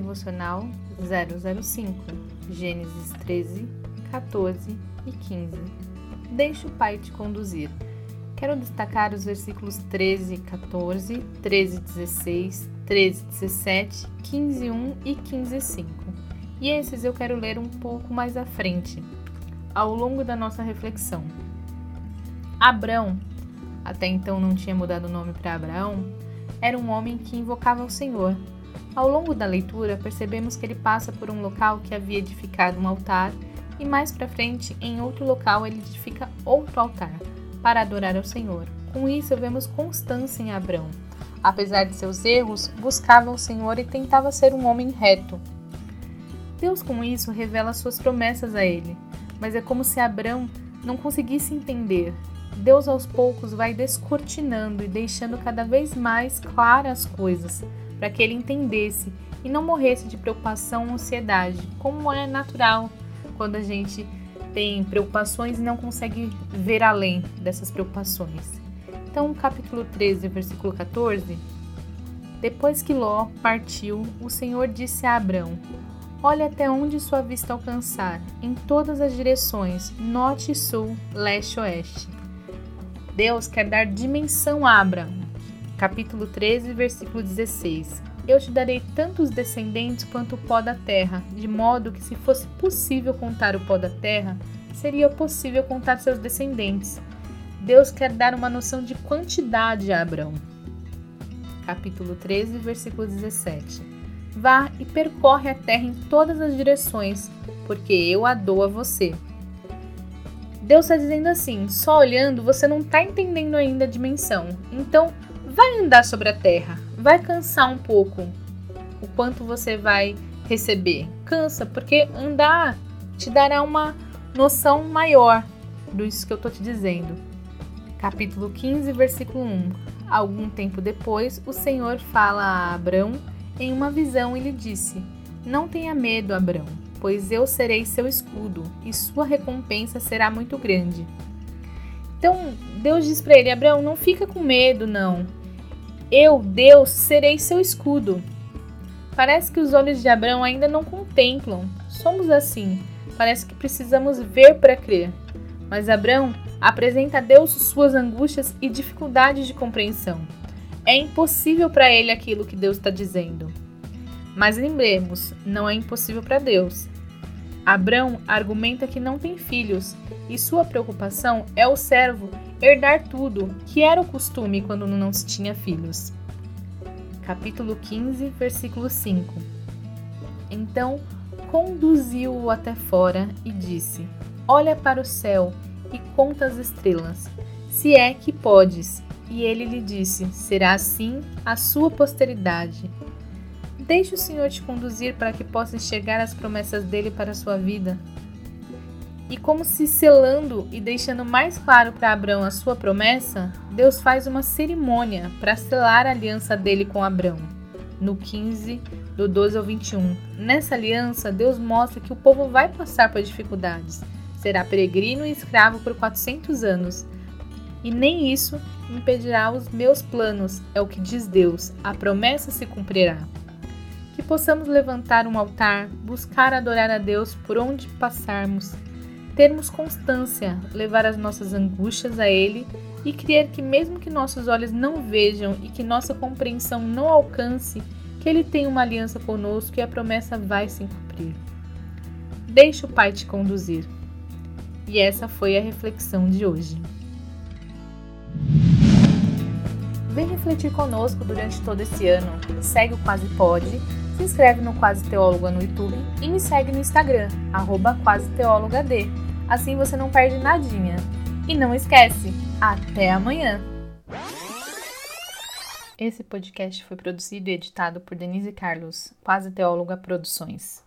Devocional 005, Gênesis 13, 14 e 15. Deixe o Pai te conduzir. Quero destacar os versículos 13 e 14, 13 e 16, 13 e 17, 15 e 1 e 15 e 5. E esses eu quero ler um pouco mais à frente, ao longo da nossa reflexão. Abrão até então não tinha mudado o nome para Abraão, era um homem que invocava o Senhor. Ao longo da leitura, percebemos que ele passa por um local que havia edificado um altar e mais para frente, em outro local, ele edifica outro altar para adorar ao Senhor. Com isso, vemos constância em Abraão. Apesar de seus erros, buscava o Senhor e tentava ser um homem reto. Deus, com isso, revela suas promessas a ele, mas é como se Abraão não conseguisse entender, Deus aos poucos vai descortinando e deixando cada vez mais claras as coisas, para que ele entendesse e não morresse de preocupação ou ansiedade, como é natural quando a gente tem preocupações e não consegue ver além dessas preocupações. Então, capítulo 13, versículo 14. Depois que Ló partiu, o Senhor disse a Abrão: Olhe até onde sua vista alcançar, em todas as direções, norte sul, leste oeste. Deus quer dar dimensão a Abraão. Capítulo 13, versículo 16. Eu te darei tantos descendentes quanto o pó da terra, de modo que, se fosse possível contar o pó da terra, seria possível contar seus descendentes. Deus quer dar uma noção de quantidade a Abraão. Capítulo 13, versículo 17. Vá e percorre a terra em todas as direções, porque eu a dou a você. Deus está dizendo assim: só olhando você não está entendendo ainda a dimensão. Então, vai andar sobre a terra, vai cansar um pouco o quanto você vai receber. Cansa, porque andar te dará uma noção maior do isso que eu estou te dizendo. Capítulo 15, versículo 1. Algum tempo depois, o Senhor fala a Abrão em uma visão e lhe disse: Não tenha medo, Abrão pois eu serei seu escudo, e sua recompensa será muito grande. Então, Deus diz para ele: Abraão, não fica com medo, não. Eu, Deus, serei seu escudo. Parece que os olhos de Abraão ainda não contemplam. Somos assim. Parece que precisamos ver para crer. Mas Abraão apresenta a Deus suas angústias e dificuldades de compreensão. É impossível para ele aquilo que Deus está dizendo. Mas lembremos, não é impossível para Deus. Abrão argumenta que não tem filhos e sua preocupação é o servo herdar tudo, que era o costume quando não se tinha filhos. Capítulo 15, versículo 5. Então conduziu-o até fora e disse: Olha para o céu e conta as estrelas, se é que podes. E ele lhe disse: Será assim a sua posteridade. Deixe o Senhor te conduzir para que possa enxergar as promessas dele para a sua vida. E como se selando e deixando mais claro para Abraão a sua promessa, Deus faz uma cerimônia para selar a aliança dele com Abraão. No 15, do 12 ao 21. Nessa aliança, Deus mostra que o povo vai passar por dificuldades. Será peregrino e escravo por 400 anos. E nem isso impedirá os meus planos, é o que diz Deus. A promessa se cumprirá que possamos levantar um altar, buscar adorar a Deus por onde passarmos, termos constância, levar as nossas angústias a Ele e crer que, mesmo que nossos olhos não vejam e que nossa compreensão não alcance, que Ele tem uma aliança conosco e a promessa vai se cumprir. Deixe o Pai te conduzir. E essa foi a reflexão de hoje. Vem refletir conosco durante todo esse ano. Segue o Quase Pode se inscreve no Quase Teóloga no YouTube e me segue no Instagram, arroba Assim você não perde nadinha. E não esquece, até amanhã! Esse podcast foi produzido e editado por Denise Carlos, Quase Teóloga Produções.